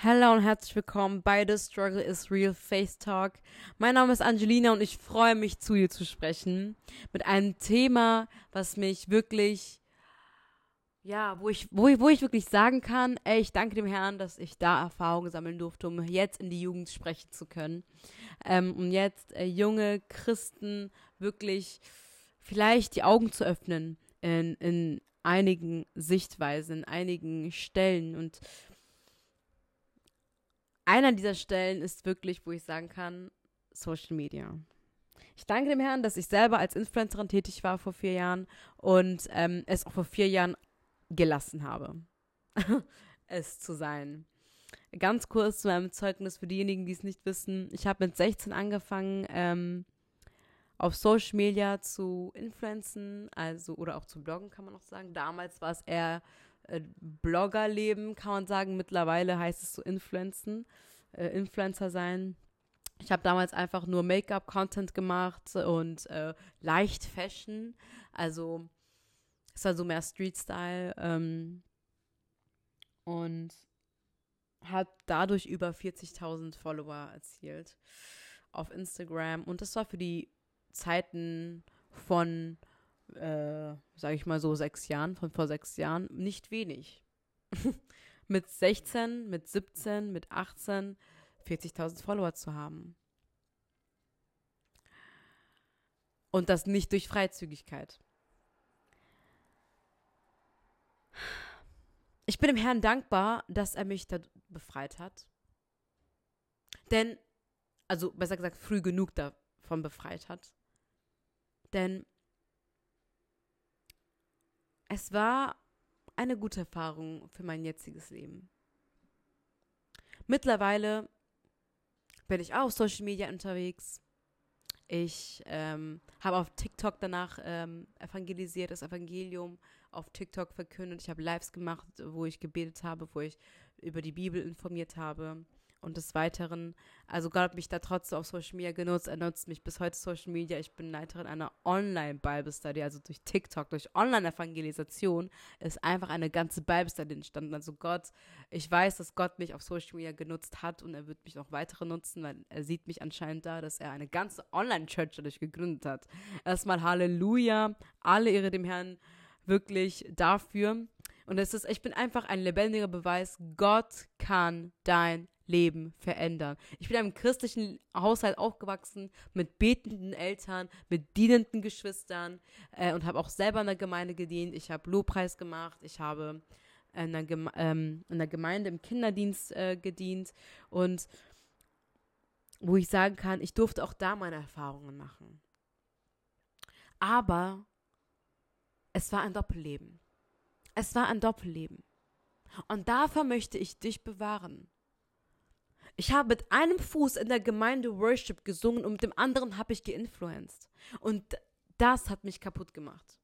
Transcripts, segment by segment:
Hello und herzlich willkommen bei The Struggle is Real Face Talk. Mein Name ist Angelina und ich freue mich, zu dir zu sprechen. Mit einem Thema, was mich wirklich, ja, wo ich, wo ich, wo ich wirklich sagen kann, ey, ich danke dem Herrn, dass ich da Erfahrungen sammeln durfte, um jetzt in die Jugend sprechen zu können. Ähm, um jetzt äh, junge Christen wirklich vielleicht die Augen zu öffnen in, in einigen Sichtweisen, in einigen Stellen und einer dieser Stellen ist wirklich, wo ich sagen kann, Social Media. Ich danke dem Herrn, dass ich selber als Influencerin tätig war vor vier Jahren und ähm, es auch vor vier Jahren gelassen habe, es zu sein. Ganz kurz zu meinem Zeugnis für diejenigen, die es nicht wissen. Ich habe mit 16 angefangen, ähm, auf Social Media zu influenzen, also oder auch zu bloggen, kann man auch sagen. Damals war es eher äh, Bloggerleben, kann man sagen. Mittlerweile heißt es so Influenzen, äh, Influencer sein. Ich habe damals einfach nur Make-up-Content gemacht und äh, leicht Fashion. Also es war so mehr Street-Style. Ähm, und habe dadurch über 40.000 Follower erzielt auf Instagram. Und das war für die Zeiten von äh, sage ich mal so, sechs Jahren, von vor sechs Jahren, nicht wenig. mit 16, mit 17, mit 18 40.000 Follower zu haben. Und das nicht durch Freizügigkeit. Ich bin dem Herrn dankbar, dass er mich da befreit hat. Denn, also besser gesagt, früh genug davon befreit hat. Denn es war eine gute Erfahrung für mein jetziges Leben. Mittlerweile bin ich auch auf Social Media unterwegs. Ich ähm, habe auf TikTok danach ähm, evangelisiert, das Evangelium auf TikTok verkündet. Ich habe Lives gemacht, wo ich gebetet habe, wo ich über die Bibel informiert habe und des Weiteren, also Gott hat mich da trotzdem auf Social Media genutzt, er nutzt mich bis heute Social Media. Ich bin Leiterin einer Online-Bible Study, also durch TikTok, durch Online-Evangelisation ist einfach eine ganze Bible Study entstanden. Also Gott, ich weiß, dass Gott mich auf Social Media genutzt hat und er wird mich noch weitere nutzen, weil er sieht mich anscheinend da, dass er eine ganze Online-Church dadurch gegründet hat. Erstmal Halleluja, alle ihre dem Herrn wirklich dafür. Und es ist, ich bin einfach ein lebendiger Beweis, Gott kann dein Leben verändern. Ich bin in einem christlichen Haushalt aufgewachsen mit betenden Eltern, mit dienenden Geschwistern äh, und habe auch selber in der Gemeinde gedient. Ich habe Lobpreis gemacht, ich habe in der, Geme ähm, in der Gemeinde im Kinderdienst äh, gedient und wo ich sagen kann, ich durfte auch da meine Erfahrungen machen. Aber es war ein Doppelleben. Es war ein Doppelleben. Und davor möchte ich dich bewahren. Ich habe mit einem Fuß in der Gemeinde Worship gesungen und mit dem anderen habe ich geinfluenced. Und das hat mich kaputt gemacht.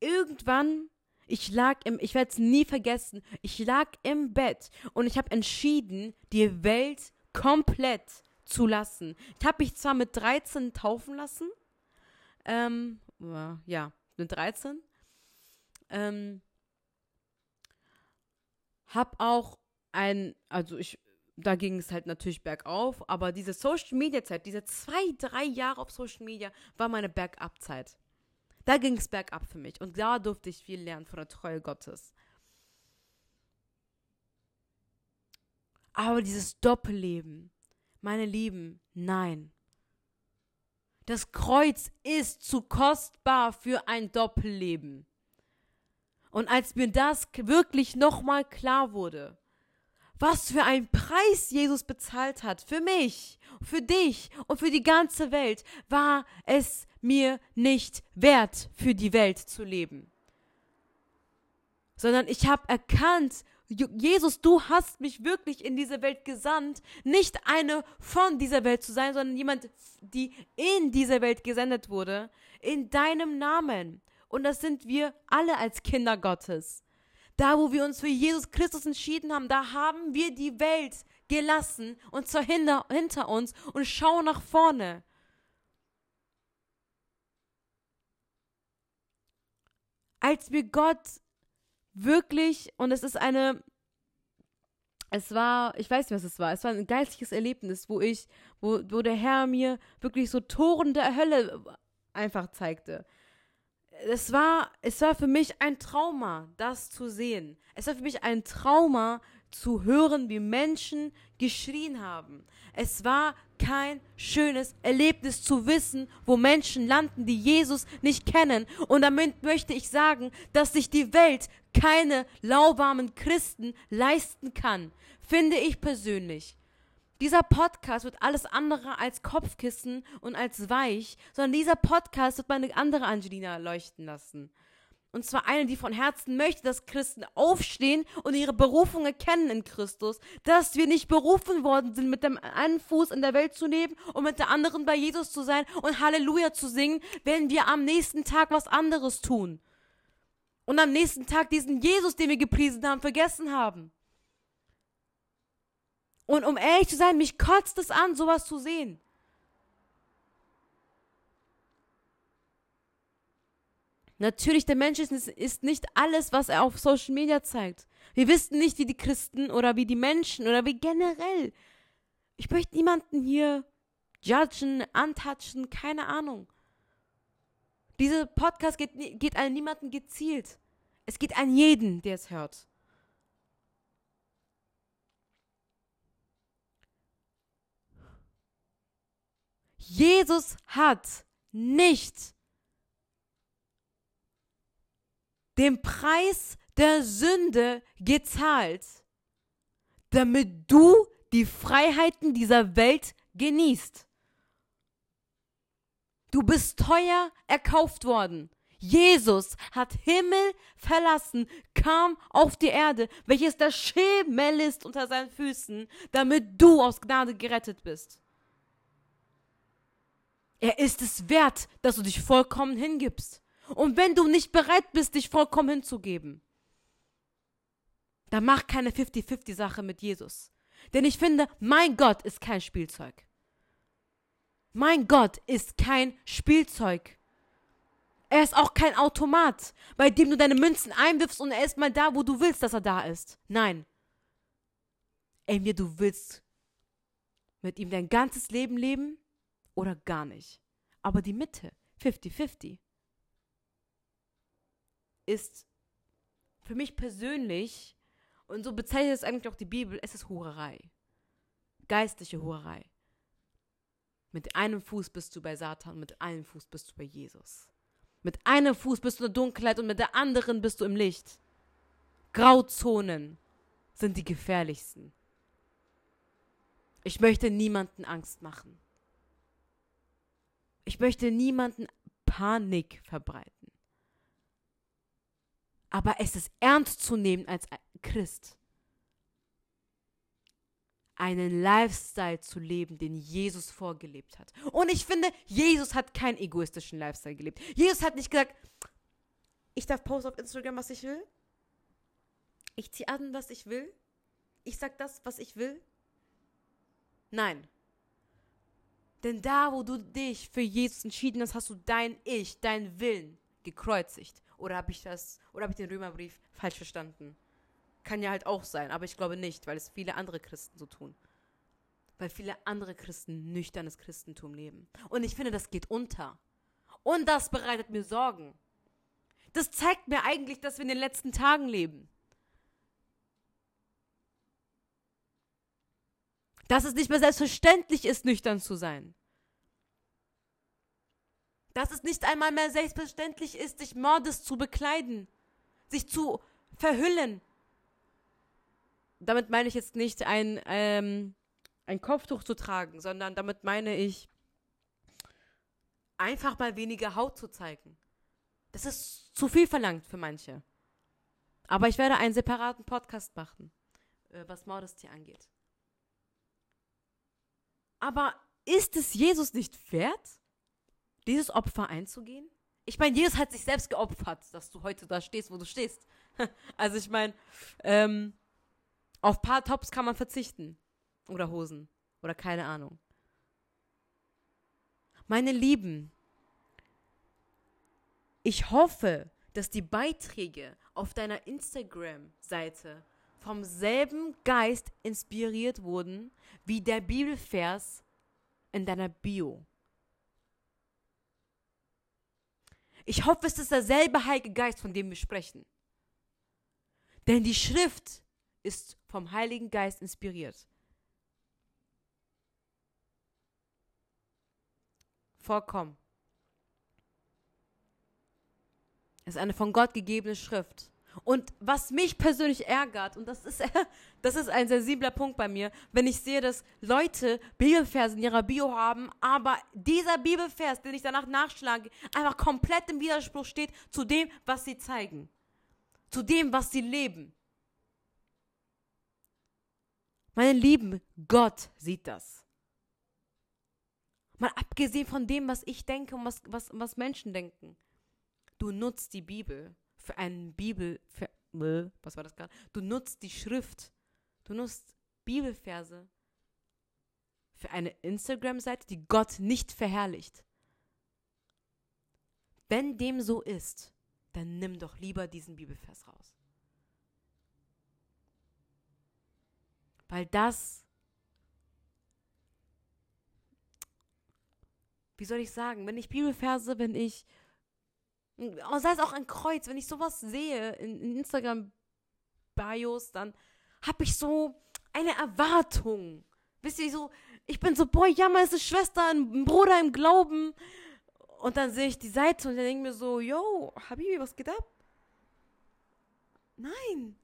Irgendwann, ich lag im, ich werde es nie vergessen, ich lag im Bett und ich habe entschieden, die Welt komplett zu lassen. Ich habe mich zwar mit 13 taufen lassen, ähm, ja, mit 13, ähm, hab auch ein, also ich da ging es halt natürlich bergauf, aber diese Social Media Zeit, diese zwei, drei Jahre auf Social Media, war meine Bergab-Zeit. Da ging es bergab für mich und da durfte ich viel lernen von der Treue Gottes. Aber dieses Doppelleben, meine Lieben, nein. Das Kreuz ist zu kostbar für ein Doppelleben. Und als mir das wirklich nochmal klar wurde, was für ein Preis Jesus bezahlt hat für mich, für dich und für die ganze Welt, war es mir nicht wert, für die Welt zu leben. Sondern ich habe erkannt, Jesus, du hast mich wirklich in diese Welt gesandt, nicht eine von dieser Welt zu sein, sondern jemand, die in dieser Welt gesendet wurde, in deinem Namen. Und das sind wir alle als Kinder Gottes. Da, wo wir uns für Jesus Christus entschieden haben, da haben wir die Welt gelassen und zwar hinter, hinter uns und schauen nach vorne. Als wir Gott wirklich, und es ist eine, es war, ich weiß nicht, was es war. Es war ein geistliches Erlebnis, wo ich, wo, wo der Herr mir wirklich so Toren der Hölle einfach zeigte. Es war, es war für mich ein Trauma, das zu sehen. Es war für mich ein Trauma, zu hören, wie Menschen geschrien haben. Es war kein schönes Erlebnis zu wissen, wo Menschen landen, die Jesus nicht kennen. Und damit möchte ich sagen, dass sich die Welt keine lauwarmen Christen leisten kann, finde ich persönlich. Dieser Podcast wird alles andere als Kopfkissen und als weich, sondern dieser Podcast wird meine andere Angelina leuchten lassen. Und zwar eine, die von Herzen möchte, dass Christen aufstehen und ihre Berufung erkennen in Christus. Dass wir nicht berufen worden sind, mit dem einen Fuß in der Welt zu leben und mit der anderen bei Jesus zu sein und Halleluja zu singen, wenn wir am nächsten Tag was anderes tun. Und am nächsten Tag diesen Jesus, den wir gepriesen haben, vergessen haben. Und um ehrlich zu sein, mich kotzt es an, sowas zu sehen. Natürlich, der Mensch ist, nicht alles, was er auf Social Media zeigt. Wir wissen nicht, wie die Christen oder wie die Menschen oder wie generell. Ich möchte niemanden hier judgen, antatschen, keine Ahnung. Dieser Podcast geht, geht an niemanden gezielt. Es geht an jeden, der es hört. Jesus hat nicht den Preis der Sünde gezahlt, damit du die Freiheiten dieser Welt genießt. Du bist teuer erkauft worden. Jesus hat Himmel verlassen, kam auf die Erde, welches der Schemel ist unter seinen Füßen, damit du aus Gnade gerettet bist. Er ist es wert, dass du dich vollkommen hingibst. Und wenn du nicht bereit bist, dich vollkommen hinzugeben, dann mach keine 50-50-Sache mit Jesus. Denn ich finde, mein Gott ist kein Spielzeug. Mein Gott ist kein Spielzeug. Er ist auch kein Automat, bei dem du deine Münzen einwirfst und er ist mal da, wo du willst, dass er da ist. Nein. Entweder du willst mit ihm dein ganzes Leben leben oder gar nicht. Aber die Mitte, 50-50 ist für mich persönlich, und so bezeichnet es eigentlich auch die Bibel, es ist Hurerei. Geistliche Hurerei. Mit einem Fuß bist du bei Satan, mit einem Fuß bist du bei Jesus. Mit einem Fuß bist du in der Dunkelheit und mit der anderen bist du im Licht. Grauzonen sind die gefährlichsten. Ich möchte niemanden Angst machen. Ich möchte niemanden Panik verbreiten. Aber es ist ernst zu nehmen als Christ. Einen Lifestyle zu leben, den Jesus vorgelebt hat. Und ich finde, Jesus hat keinen egoistischen Lifestyle gelebt. Jesus hat nicht gesagt, ich darf posten auf Instagram, was ich will. Ich ziehe an, was ich will. Ich sag das, was ich will. Nein. Denn da, wo du dich für Jesus entschieden hast, hast du dein Ich, dein Willen gekreuzigt. Oder habe ich das, oder habe ich den Römerbrief falsch verstanden? Kann ja halt auch sein, aber ich glaube nicht, weil es viele andere Christen so tun. Weil viele andere Christen nüchternes Christentum leben. Und ich finde, das geht unter. Und das bereitet mir Sorgen. Das zeigt mir eigentlich, dass wir in den letzten Tagen leben. Dass es nicht mehr selbstverständlich ist, nüchtern zu sein dass es nicht einmal mehr selbstverständlich ist, sich Mordes zu bekleiden, sich zu verhüllen. Damit meine ich jetzt nicht ein, ähm, ein Kopftuch zu tragen, sondern damit meine ich einfach mal weniger Haut zu zeigen. Das ist zu viel verlangt für manche. Aber ich werde einen separaten Podcast machen, äh, was Modesty angeht. Aber ist es Jesus nicht wert? dieses Opfer einzugehen? Ich meine, Jesus hat sich selbst geopfert, dass du heute da stehst, wo du stehst. also ich meine, ähm, auf paar Tops kann man verzichten. Oder Hosen. Oder keine Ahnung. Meine Lieben, ich hoffe, dass die Beiträge auf deiner Instagram-Seite vom selben Geist inspiriert wurden wie der Bibelvers in deiner Bio. Ich hoffe, es ist derselbe Heilige Geist, von dem wir sprechen. Denn die Schrift ist vom Heiligen Geist inspiriert. Vollkommen. Es ist eine von Gott gegebene Schrift. Und was mich persönlich ärgert, und das ist, das ist ein sensibler Punkt bei mir, wenn ich sehe, dass Leute Bibelverse in ihrer Bio haben, aber dieser Bibelvers, den ich danach nachschlage, einfach komplett im Widerspruch steht zu dem, was sie zeigen. Zu dem, was sie leben. Meine Lieben, Gott sieht das. Mal abgesehen von dem, was ich denke und was, was, was Menschen denken. Du nutzt die Bibel für einen Bibel, für, was war das gerade? Du nutzt die Schrift, du nutzt Bibelverse für eine Instagram-Seite, die Gott nicht verherrlicht. Wenn dem so ist, dann nimm doch lieber diesen Bibelvers raus. Weil das, wie soll ich sagen, wenn ich Bibelverse, wenn ich Oh, sei es auch ein Kreuz, wenn ich sowas sehe in, in Instagram-Bios, dann habe ich so eine Erwartung. Wisst ihr, so, ich bin so, boah, ja, meine Schwester, ein Bruder im Glauben. Und dann sehe ich die Seite und dann denke mir so, yo, Habibi, was geht ab? Nein.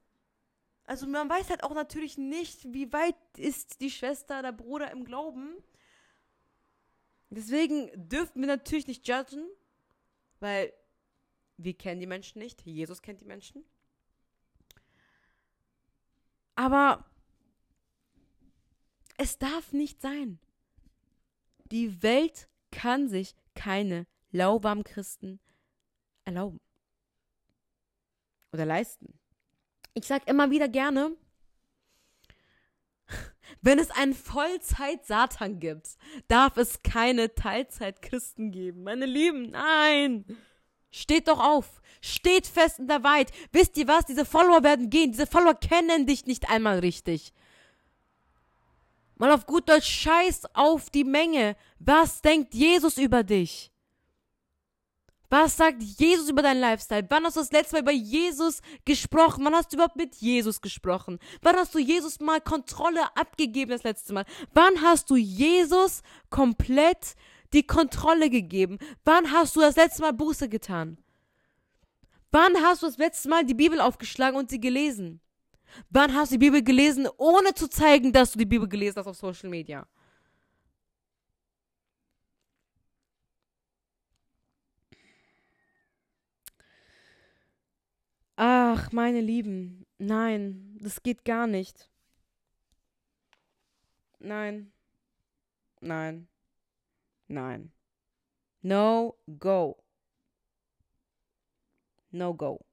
Also man weiß halt auch natürlich nicht, wie weit ist die Schwester, der Bruder im Glauben. Deswegen dürfen wir natürlich nicht judgen, weil wir kennen die Menschen nicht. Jesus kennt die Menschen. Aber es darf nicht sein. Die Welt kann sich keine lauwarmen Christen erlauben oder leisten. Ich sage immer wieder gerne, wenn es einen Vollzeit-Satan gibt, darf es keine Teilzeit-Christen geben. Meine Lieben, nein! Steht doch auf. Steht fest in der Wahrheit. Wisst ihr was? Diese Follower werden gehen. Diese Follower kennen dich nicht einmal richtig. Mal auf gut Deutsch, scheiß auf die Menge. Was denkt Jesus über dich? Was sagt Jesus über deinen Lifestyle? Wann hast du das letzte Mal über Jesus gesprochen? Wann hast du überhaupt mit Jesus gesprochen? Wann hast du Jesus mal Kontrolle abgegeben das letzte Mal? Wann hast du Jesus komplett die Kontrolle gegeben? Wann hast du das letzte Mal Buße getan? Wann hast du das letzte Mal die Bibel aufgeschlagen und sie gelesen? Wann hast du die Bibel gelesen, ohne zu zeigen, dass du die Bibel gelesen hast auf Social Media? Ach, meine Lieben, nein, das geht gar nicht. Nein, nein. Nein. No go. No go.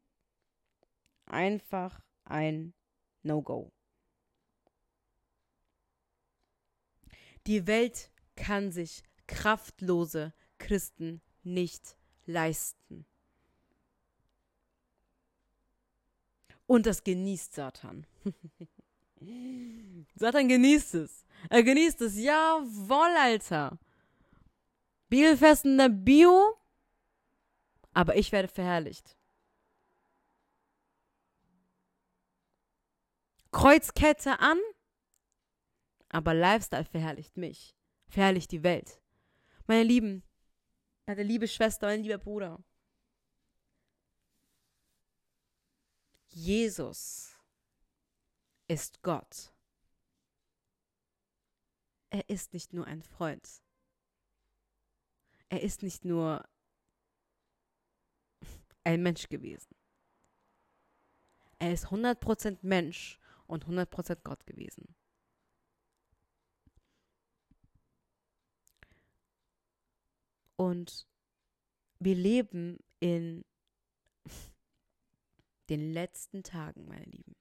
Einfach ein No go. Die Welt kann sich kraftlose Christen nicht leisten. Und das genießt Satan. Satan genießt es. Er genießt es. Jawoll, Alter. Bibelfest in der Bio, aber ich werde verherrlicht. Kreuzkette an, aber Lifestyle verherrlicht mich, verherrlicht die Welt. Meine Lieben, meine liebe Schwester, mein lieber Bruder. Jesus ist Gott. Er ist nicht nur ein Freund er ist nicht nur ein Mensch gewesen. Er ist 100% Mensch und 100% Gott gewesen. Und wir leben in den letzten Tagen, meine Lieben.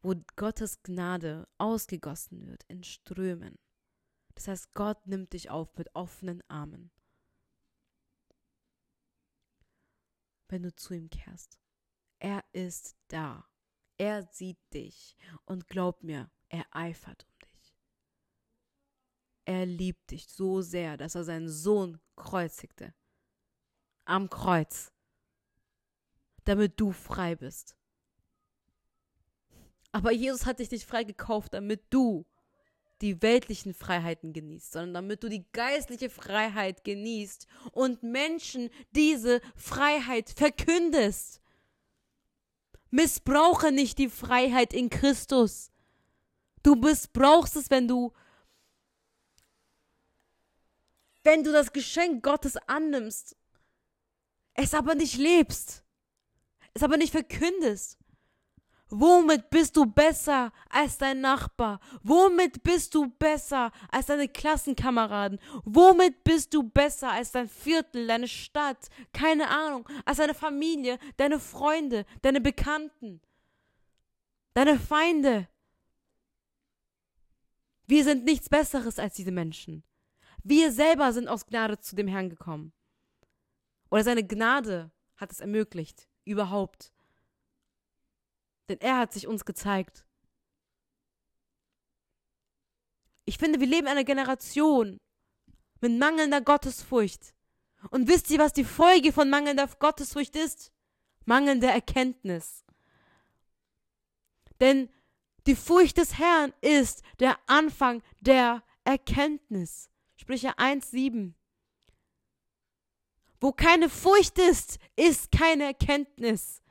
Wo Gottes Gnade ausgegossen wird in Strömen. Das heißt, Gott nimmt dich auf mit offenen Armen. wenn du zu ihm kehrst. Er ist da. Er sieht dich. Und glaub mir, er eifert um dich. Er liebt dich so sehr, dass er seinen Sohn kreuzigte. Am Kreuz. Damit du frei bist. Aber Jesus hat dich nicht frei gekauft, damit du die weltlichen Freiheiten genießt, sondern damit du die geistliche Freiheit genießt und Menschen diese Freiheit verkündest. Missbrauche nicht die Freiheit in Christus. Du missbrauchst es, wenn du wenn du das Geschenk Gottes annimmst, es aber nicht lebst, es aber nicht verkündest. Womit bist du besser als dein Nachbar? Womit bist du besser als deine Klassenkameraden? Womit bist du besser als dein Viertel, deine Stadt? Keine Ahnung, als deine Familie, deine Freunde, deine Bekannten, deine Feinde? Wir sind nichts Besseres als diese Menschen. Wir selber sind aus Gnade zu dem Herrn gekommen. Oder seine Gnade hat es ermöglicht, überhaupt. Denn er hat sich uns gezeigt. Ich finde, wir leben in einer Generation mit mangelnder Gottesfurcht. Und wisst ihr, was die Folge von mangelnder Gottesfurcht ist? Mangelnde Erkenntnis. Denn die Furcht des Herrn ist der Anfang der Erkenntnis. Sprüche 1,7. Wo keine Furcht ist, ist keine Erkenntnis.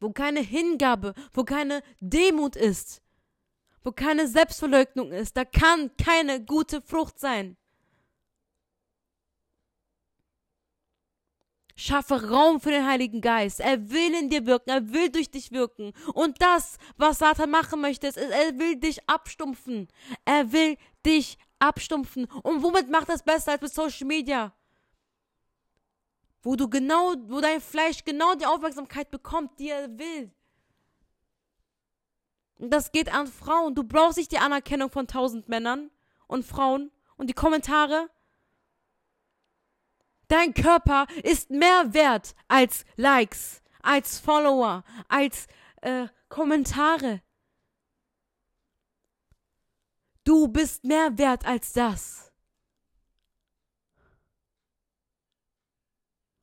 Wo keine Hingabe, wo keine Demut ist, wo keine Selbstverleugnung ist, da kann keine gute Frucht sein. Schaffe Raum für den Heiligen Geist. Er will in dir wirken, er will durch dich wirken. Und das, was Satan machen möchte, ist, er will dich abstumpfen. Er will dich abstumpfen. Und womit macht das besser als mit Social Media? Wo du genau, wo dein Fleisch genau die Aufmerksamkeit bekommt, die er will. Und das geht an Frauen. Du brauchst nicht die Anerkennung von tausend Männern und Frauen und die Kommentare. Dein Körper ist mehr wert als Likes, als Follower, als äh, Kommentare. Du bist mehr wert als das.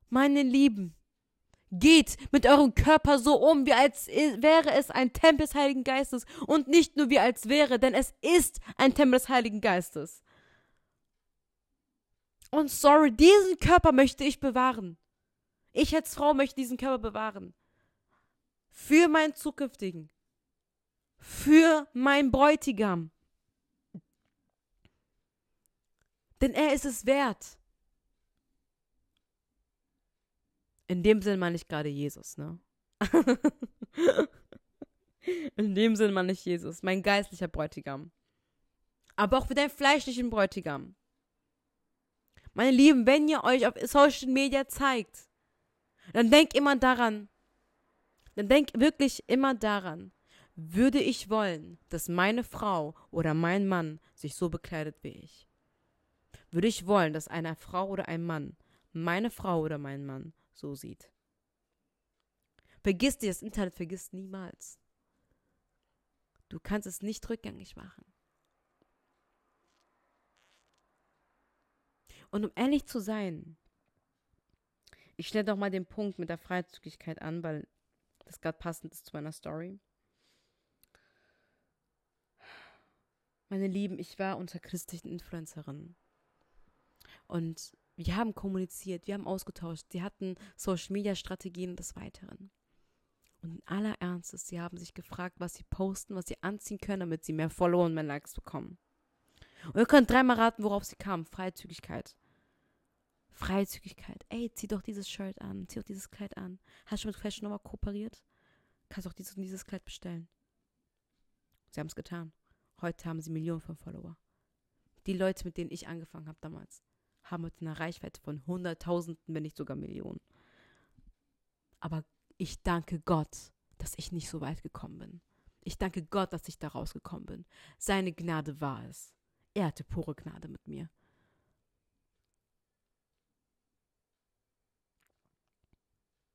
Meine Lieben, geht mit eurem Körper so um, wie als wäre es ein Tempel des Heiligen Geistes und nicht nur wie als wäre, denn es ist ein Tempel des Heiligen Geistes. Und sorry, diesen Körper möchte ich bewahren. Ich als Frau möchte diesen Körper bewahren. Für meinen zukünftigen. Für meinen Bräutigam. Denn er ist es wert. In dem Sinn meine ich gerade Jesus, ne? In dem Sinn meine ich Jesus, mein geistlicher Bräutigam. Aber auch für deinen fleischlichen Bräutigam. Meine Lieben, wenn ihr euch auf Social Media zeigt, dann denkt immer daran, dann denkt wirklich immer daran, würde ich wollen, dass meine Frau oder mein Mann sich so bekleidet wie ich? Würde ich wollen, dass eine Frau oder ein Mann meine Frau oder meinen Mann so sieht? Vergiss dir, das Internet vergisst niemals. Du kannst es nicht rückgängig machen. Und um ehrlich zu sein, ich stelle doch mal den Punkt mit der Freizügigkeit an, weil das gerade passend ist zu meiner Story. Meine Lieben, ich war unter christlichen Influencerinnen. Und wir haben kommuniziert, wir haben ausgetauscht, sie hatten Social Media Strategien des Weiteren. Und in aller Ernstes, sie haben sich gefragt, was sie posten, was sie anziehen können, damit sie mehr Follower und mehr Likes bekommen. Und ihr könnt dreimal raten, worauf sie kamen. Freizügigkeit. Freizügigkeit. Ey, zieh doch dieses Shirt an, zieh doch dieses Kleid an. Hast du mit Fashion Nova kooperiert? Kannst auch dieses und dieses Kleid bestellen. Sie haben es getan. Heute haben sie Millionen von Follower. Die Leute, mit denen ich angefangen habe damals, haben heute eine Reichweite von Hunderttausenden, wenn nicht sogar Millionen. Aber ich danke Gott, dass ich nicht so weit gekommen bin. Ich danke Gott, dass ich da rausgekommen bin. Seine Gnade war es. Er hatte pure Gnade mit mir.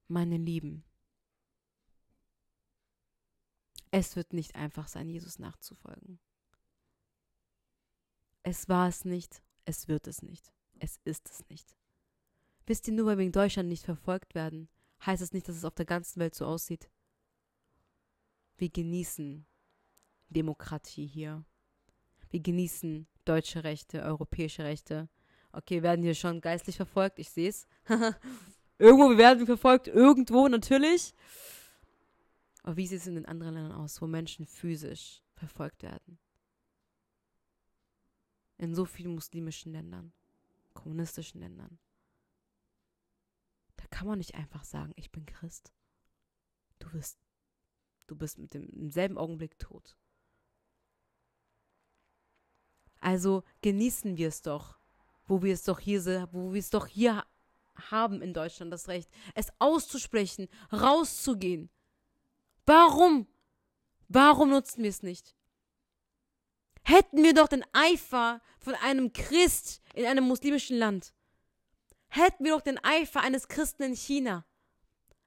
Meine Lieben, es wird nicht einfach sein, Jesus nachzufolgen. Es war es nicht, es wird es nicht es ist es nicht. Wisst ihr, nur weil wir in Deutschland nicht verfolgt werden, heißt es nicht, dass es auf der ganzen Welt so aussieht. Wir genießen Demokratie hier. Wir genießen deutsche Rechte, europäische Rechte. Okay, wir werden hier schon geistlich verfolgt, ich sehe es. Irgendwo, wir werden verfolgt, irgendwo natürlich. Aber wie sieht es in den anderen Ländern aus, wo Menschen physisch verfolgt werden? In so vielen muslimischen Ländern, kommunistischen Ländern. Da kann man nicht einfach sagen, ich bin Christ. Du wirst, du bist mit dem im selben Augenblick tot. Also genießen wir es doch, wo wir es doch hier, wo wir es doch hier haben in Deutschland das Recht, es auszusprechen, rauszugehen. Warum? Warum nutzen wir es nicht? Hätten wir doch den Eifer von einem Christ in einem muslimischen Land. Hätten wir doch den Eifer eines Christen in China,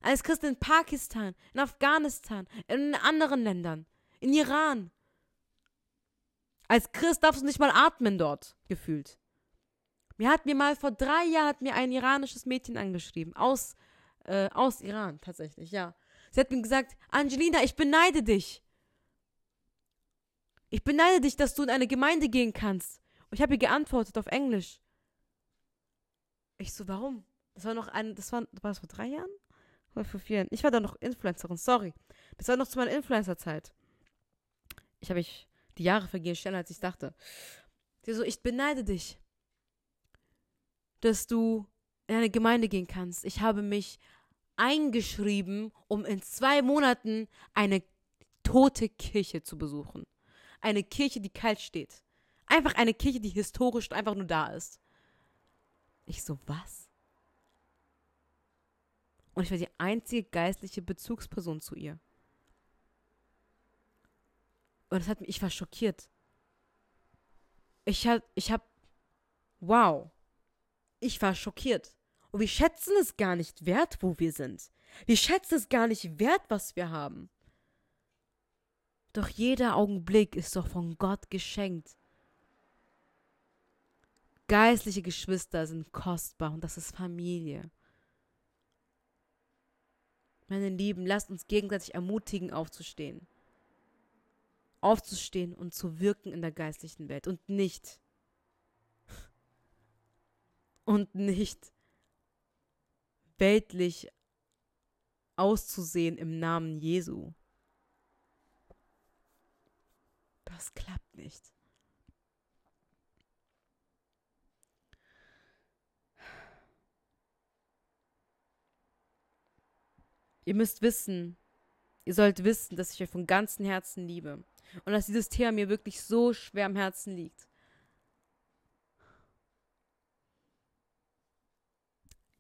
eines Christen in Pakistan, in Afghanistan, in anderen Ländern, in Iran. Als Christ darfst du nicht mal atmen dort, gefühlt. Mir hat mir mal vor drei Jahren hat mir ein iranisches Mädchen angeschrieben, aus, äh, aus Iran tatsächlich, ja. Sie hat mir gesagt, Angelina, ich beneide dich. Ich beneide dich, dass du in eine Gemeinde gehen kannst. Und ich habe ihr geantwortet auf Englisch. Ich so, warum? Das war noch ein, das war, war das vor drei Jahren? Oder vor vier Jahren? Ich war da noch Influencerin, sorry. Das war noch zu meiner Influencer-Zeit. Ich habe mich, die Jahre vergehen schneller, als ich dachte. Sie so, ich beneide dich dass du in eine Gemeinde gehen kannst. Ich habe mich eingeschrieben, um in zwei Monaten eine tote Kirche zu besuchen. Eine Kirche, die kalt steht. Einfach eine Kirche, die historisch einfach nur da ist. Ich so, was? Und ich war die einzige geistliche Bezugsperson zu ihr. Und das hat mich, ich war schockiert. Ich hab, ich hab, wow. Ich war schockiert. Und wir schätzen es gar nicht wert, wo wir sind. Wir schätzen es gar nicht wert, was wir haben. Doch jeder Augenblick ist doch von Gott geschenkt. Geistliche Geschwister sind kostbar und das ist Familie. Meine Lieben, lasst uns gegenseitig ermutigen, aufzustehen. Aufzustehen und zu wirken in der geistlichen Welt und nicht und nicht weltlich auszusehen im Namen Jesu. Das klappt nicht. Ihr müsst wissen, ihr sollt wissen, dass ich euch von ganzem Herzen liebe und dass dieses Thema mir wirklich so schwer am Herzen liegt.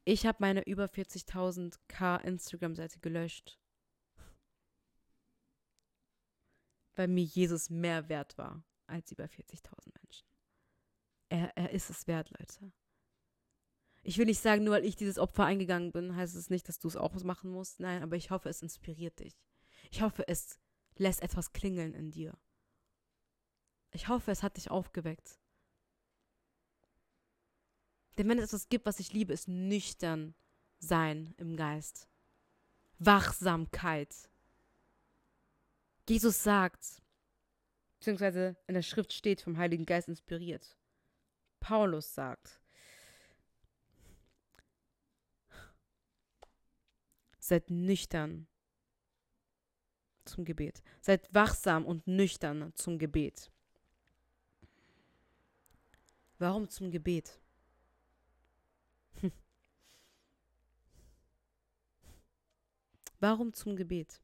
Ich habe meine über 40.000 K Instagram-Seite gelöscht. Weil mir Jesus mehr wert war als über 40.000 Menschen. Er, er ist es wert, Leute. Ich will nicht sagen, nur weil ich dieses Opfer eingegangen bin, heißt es nicht, dass du es auch machen musst. Nein, aber ich hoffe, es inspiriert dich. Ich hoffe, es lässt etwas klingeln in dir. Ich hoffe, es hat dich aufgeweckt. Denn wenn es etwas gibt, was ich liebe, ist nüchtern sein im Geist. Wachsamkeit. Jesus sagt, beziehungsweise in der Schrift steht, vom Heiligen Geist inspiriert. Paulus sagt, seid nüchtern zum Gebet. Seid wachsam und nüchtern zum Gebet. Warum zum Gebet? Warum zum Gebet?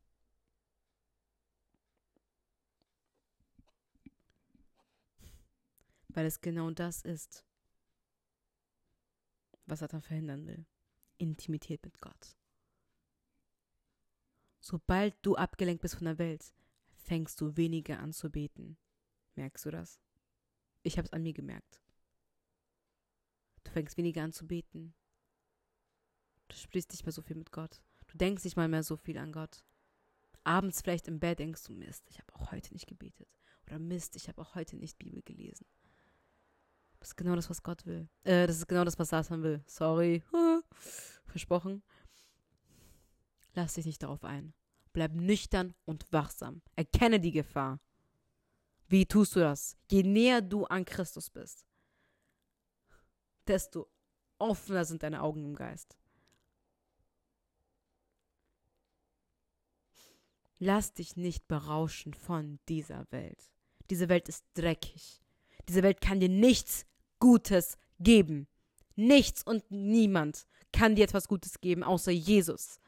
Weil es genau das ist, was Satan verhindern will. Intimität mit Gott. Sobald du abgelenkt bist von der Welt, fängst du weniger an zu beten. Merkst du das? Ich habe es an mir gemerkt. Du fängst weniger an zu beten. Du sprichst nicht mehr so viel mit Gott. Du denkst nicht mal mehr so viel an Gott. Abends vielleicht im Bett denkst du, Mist, ich habe auch heute nicht gebetet. Oder Mist, ich habe auch heute nicht Bibel gelesen. Das ist genau das, was Gott will. Äh, das ist genau das, was Satan will. Sorry. Versprochen. Lass dich nicht darauf ein. Bleib nüchtern und wachsam. Erkenne die Gefahr. Wie tust du das? Je näher du an Christus bist, desto offener sind deine Augen im Geist. Lass dich nicht berauschen von dieser Welt. Diese Welt ist dreckig. Diese Welt kann dir nichts Gutes geben. Nichts und niemand kann dir etwas Gutes geben, außer Jesus.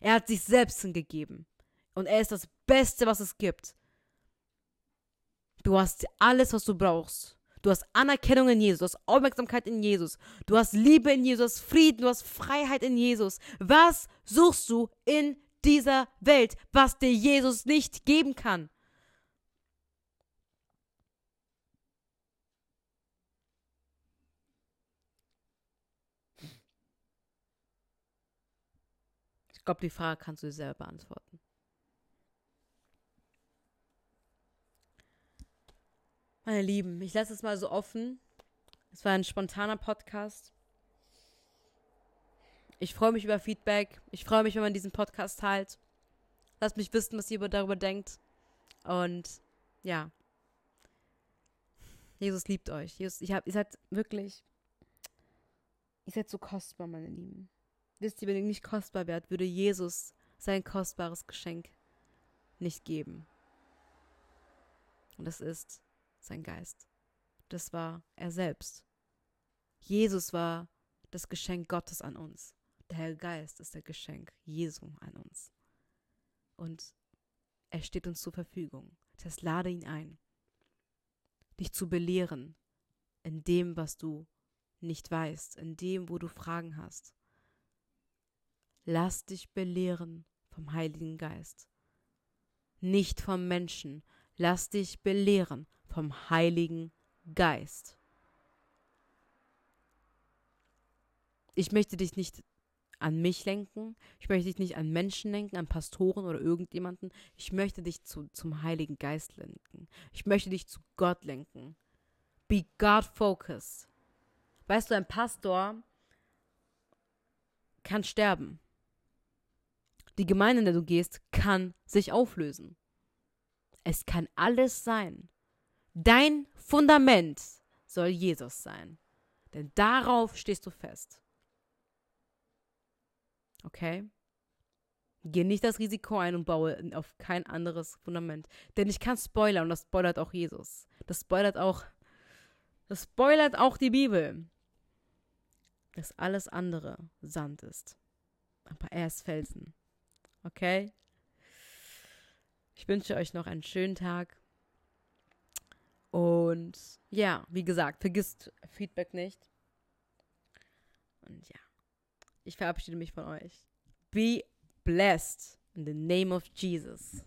Er hat sich selbst hingegeben. Und er ist das Beste, was es gibt. Du hast alles, was du brauchst. Du hast Anerkennung in Jesus, du hast Aufmerksamkeit in Jesus, du hast Liebe in Jesus, Frieden, du hast Freiheit in Jesus. Was suchst du in dieser Welt, was dir Jesus nicht geben kann? Ich glaube, die Frage kannst du dir selber beantworten. Meine Lieben, ich lasse es mal so offen. Es war ein spontaner Podcast. Ich freue mich über Feedback. Ich freue mich, wenn man diesen Podcast teilt. Lasst mich wissen, was ihr darüber denkt. Und ja. Jesus liebt euch. Jesus, ich hab, ihr seid wirklich. Ihr seid so kostbar, meine Lieben. Wisst ihr, wenn ihr nicht kostbar wärt, würde Jesus sein kostbares Geschenk nicht geben. Und das ist sein Geist. Das war er selbst. Jesus war das Geschenk Gottes an uns. Der Herr Geist ist der Geschenk Jesu an uns. Und er steht uns zur Verfügung. Das heißt, lade ihn ein, dich zu belehren in dem, was du nicht weißt, in dem, wo du Fragen hast. Lass dich belehren vom Heiligen Geist, nicht vom Menschen. Lass dich belehren vom Heiligen Geist. Ich möchte dich nicht an mich lenken. Ich möchte dich nicht an Menschen lenken, an Pastoren oder irgendjemanden. Ich möchte dich zu, zum Heiligen Geist lenken. Ich möchte dich zu Gott lenken. Be God focused. Weißt du, ein Pastor kann sterben. Die Gemeinde, in der du gehst, kann sich auflösen. Es kann alles sein. Dein Fundament soll Jesus sein. Denn darauf stehst du fest. Okay? Geh nicht das Risiko ein und baue auf kein anderes Fundament. Denn ich kann spoilern und das spoilert auch Jesus. Das spoilert auch. Das spoilert auch die Bibel. Dass alles andere Sand ist. Aber er ist Felsen. Okay? Ich wünsche euch noch einen schönen Tag. Und ja, wie gesagt, vergisst Feedback nicht. Und ja, ich verabschiede mich von euch. Be blessed in the name of Jesus.